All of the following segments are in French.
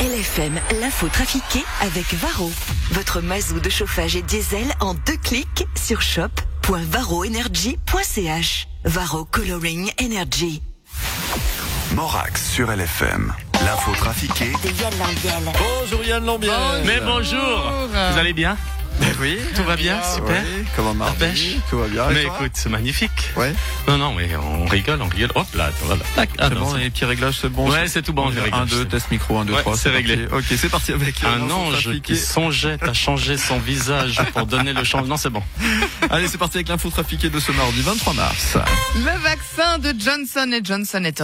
LFM, l'info trafiquée avec Varro. Votre mazou de chauffage et diesel en deux clics sur shop.varroenergy.ch. Varro Coloring Energy. Morax sur LFM. L'info trafiquée De Yann Lambiel. Bonjour Yann Lambiel. Mais bonjour Vous allez bien? oui, Tout va bien Super Oui, comment marche pêche Tout va bien. Mais écoute, c'est magnifique. Ouais. Non, non, mais on rigole, on rigole. Hop là, voilà. Tac. Ah, non, bon, les petits réglages, c'est bon. Ouais, c'est tout bon, j'ai réglé. 1, 2, test micro, 1, 2, Ouais, 3. c'est réglé. Ok, c'est parti avec euh, Un ange qui songeait à changer son visage pour donner le changement. Non, c'est bon. Allez, c'est parti avec l'info trafiquée de ce mardi 23 mars. Le vaccin de Johnson Johnson est,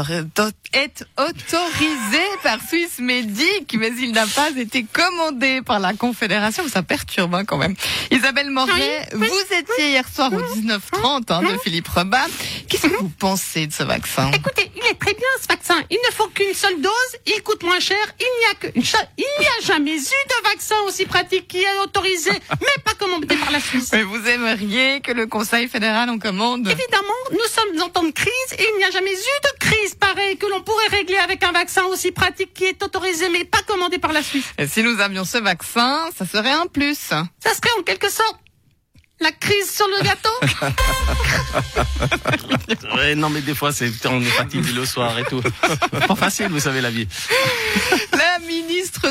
est autorisé par Swiss Medic, mais il n'a pas été commandé par la Confédération. Ça perturbe hein, quand même. Isabelle Moret, vous étiez hier soir au 19h30 hein, de Philippe Rebat. Qu'est-ce que vous pensez de ce vaccin? Écoutez, il est très bien ce vaccin. Il ne faut qu'une seule dose, il coûte moins cher, il n'y a que, il n'y a jamais eu de vaccin aussi pratique qui est autorisé, mais pas commandé par la Suisse. Mais vous aimeriez que le Conseil fédéral en commande? Évidemment, nous sommes en temps de crise et il n'y a jamais eu de crise pareille que l'on pourrait régler avec un vaccin aussi pratique qui est autorisé mais pas commandé par la Suisse. Et si nous avions ce vaccin, ça serait un plus. Ça serait en quelque sorte la crise sur le gâteau. Ouais, non, mais des fois, c'est, on est fatigué le soir et tout. Pas facile, vous savez, la vie.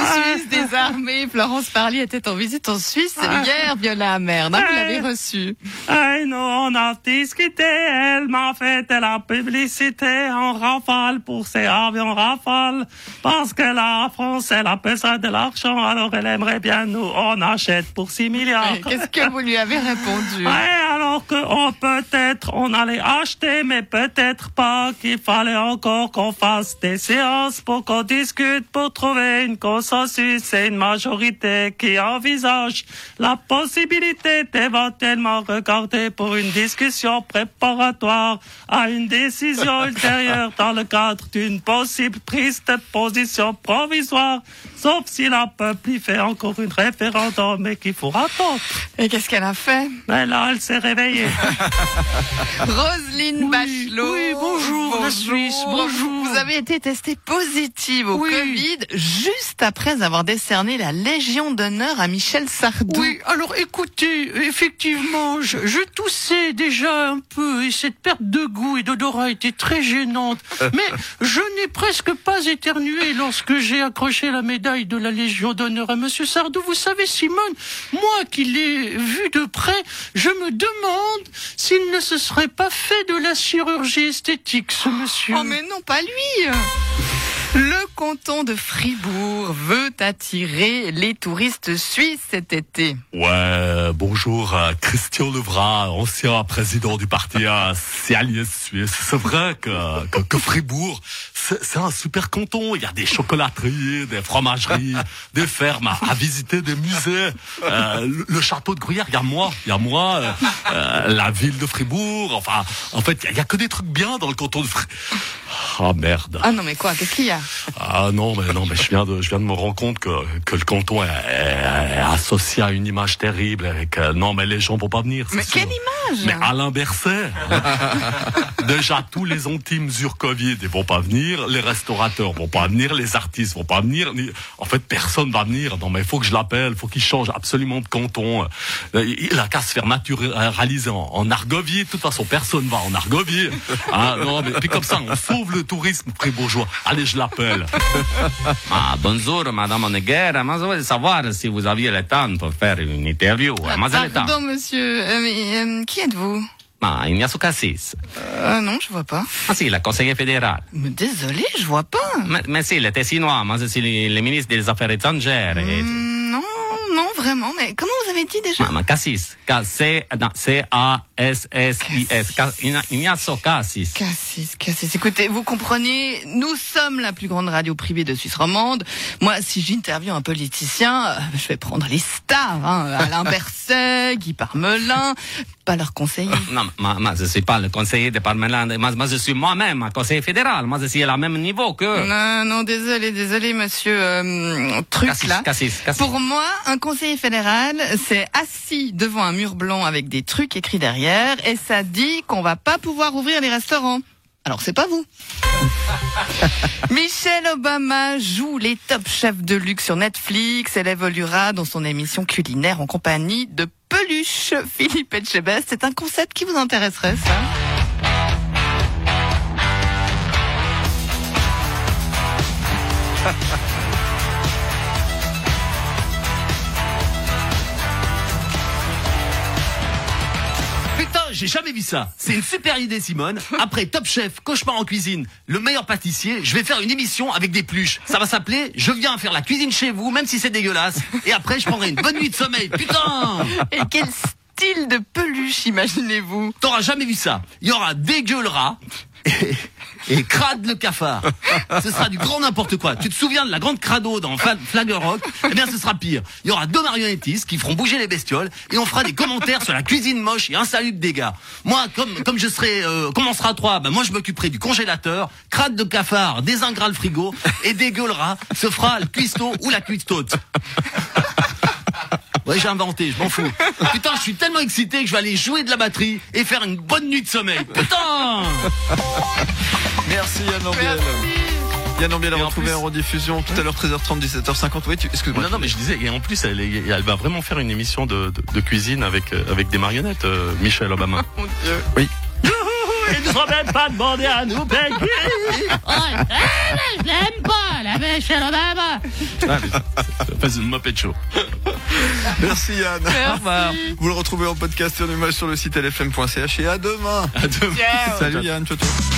Suisse des armées, Florence Parly, était en visite en Suisse hier, Viola hein, Vous l'avez reçue. Hey, nous, on a discuté. Elle m'a fait de la publicité en rafale pour ses avions rafale. Parce que la France, elle a besoin de l'argent. Alors, elle aimerait bien nous, on achète pour 6 milliards. Qu'est-ce que vous lui avez répondu? Ouais, alors que on peut-être on allait acheter, mais peut-être pas qu'il fallait encore qu'on fasse des séances pour qu'on discute pour trouver une consensus et une majorité qui envisage la possibilité d'éventuellement regarder pour une discussion préparatoire à une décision ultérieure dans le cadre d'une possible prise de position provisoire, sauf si la peuple y fait encore une référendum et qu'il faut attendre. Et qu'est-ce qu'elle a fait? Mais là, elle s'est réveillée. Roselyne Bachelot. oui, bonjour, la Suisse, bonjour. Vous avez été testée positive au Oui. Covid juste après avoir décerné la Légion d'honneur à Michel Sardou. Oui, alors écoutez, effectivement, je, je toussais déjà un peu et cette perte de goût et d'odorat était très gênante. Mais je n'ai presque pas éternué lorsque j'ai accroché la médaille de la Légion d'honneur à Monsieur Sardou. Vous savez, Simone, moi qui l'ai vu de près, je me demande s'il ne se serait pas fait de la chirurgie esthétique, ce monsieur. Oh mais non, pas lui Le canton de Fribourg veut attirer les touristes suisses cet été. Ouais, bonjour, Christian Levrat, ancien président du parti euh, socialiste suisse. C'est vrai que, que, que Fribourg, c'est un super canton. Il y a des chocolateries, des fromageries, des fermes à, à visiter, des musées. Euh, le, le château de Gruyère, il y a moi, il y a moi, euh, euh, la ville de Fribourg. Enfin, en fait, il y y, a que des trucs bien dans le canton de Fribourg. Ah merde. Ah non mais quoi, qu'est-ce qu'il y a Ah non, mais non, mais je viens de, je viens de me rendre compte que, que le canton est, est- est associé à une image terrible et que non, mais les gens vont pas venir. Mais sûr. quelle image Mais Alain Berset. Déjà, tous les anti-mesures Covid, ils vont pas venir. Les restaurateurs vont pas venir. Les artistes vont pas venir. ni- En fait, personne va venir. Non, mais il faut que je l'appelle. faut qu'il change absolument de canton. Euh, Il a qu'à se faire naturaliser en, en Argovie. De toute façon, personne va en Argovie. Hein, non, mais puis comme ça, on sauve le tourisme fribourgeois. Allez, je l'appelle. Ah, bonjour, madame Honegger. Moi, je voulais savoir si vous aviez le temps pour faire une interview. Le temps. Pardon monsieur, euh, mais, euh, qui êtes-vous? Ah, Ignacio Cassis. euh, Non, je vois pas. Ah, si, le conseiller fédéral. Mais désolé, je vois pas. Mais, mais si, il était chinois. Moi, je suis le, le ministre des Affaires étrangères. Et... Hmm, Non, non, vraiment. Mais comment vous avez dit déjà mais Cassis. C-A-S-S-I-S. Ca- Igna- Ignacio Cassis. Cassis, Cassis. Écoutez, vous comprenez, nous sommes la plus grande radio privée de Suisse romande. Moi, si j'interviewe un politicien, euh, je vais prendre les stars, hein, Alain Berset, Guy Parmelin, pas leur conseiller. Non, moi, moi, je suis pas le conseiller de Parmelan. Moi, moi, je suis moi-même un conseiller fédéral. Moi, je suis à la même niveau que... Non, non, désolé, désolé, monsieur euh, Truc Cassis, là. Cassis, Cassis. Pour moi, un conseiller fédéral, c'est assis devant un mur blanc avec des trucs écrits derrière et ça dit qu'on va pas pouvoir ouvrir les restaurants. Alors c'est pas vous. Michelle Obama joue les top chefs de luxe sur Netflix. Elle évoluera dans son émission culinaire en compagnie de Peluche. Philippe Etchebest, c'est un concept qui vous intéresserait, ça? J'ai jamais vu ça. C'est une super idée, Simone. Après Top Chef, Cauchemar en cuisine, le meilleur pâtissier, je vais faire une émission avec des pluches. Ça va s'appeler Je viens faire la cuisine chez vous, même si c'est dégueulasse. Et après, je prendrai une bonne nuit de sommeil. Putain Et quel style de peluche imaginez-vous? T'auras jamais vu ça. Il y aura dégueulera et, crade le cafard. Ce sera du grand n'importe quoi. Tu te souviens de la grande crado dans Fla- Flagger Rock Eh bien, ce sera pire. Il y aura deux marionnettistes qui feront bouger les bestioles et on fera des commentaires sur la cuisine moche et insalubre des gars. Moi, comme comme je serai, euh, comme on sera trois, ben moi je m'occuperai du congélateur, crade de cafard, désingra le frigo et dégueulera se fera le cuistot ou la cuistote. Ouais, j'ai inventé, je m'en fous. Putain, je suis tellement excité que je vais aller jouer de la batterie et faire une bonne nuit de sommeil. Putain Merci Yann Ambiel. Yann Ambiel a retrouvé en rediffusion tout à l'heure 13h30, 17h50. Oui, tu... excuse-moi. Non, non, mais je disais, et en plus, elle, est- elle va vraiment faire une émission de, de, de cuisine avec, euh, avec des marionnettes, euh, Michelle Obama. Mon Dieu. Il ne serait même pas demandé à nous payer. Je l'aime pas, la Michelle Obama. Ah, mais c'est une Muppet Show. Merci Yann. Merci. Vous le retrouvez en podcast sur l'image sur le site lfm.ch et à demain. À demain. Ciao. Salut Yann, ciao ciao.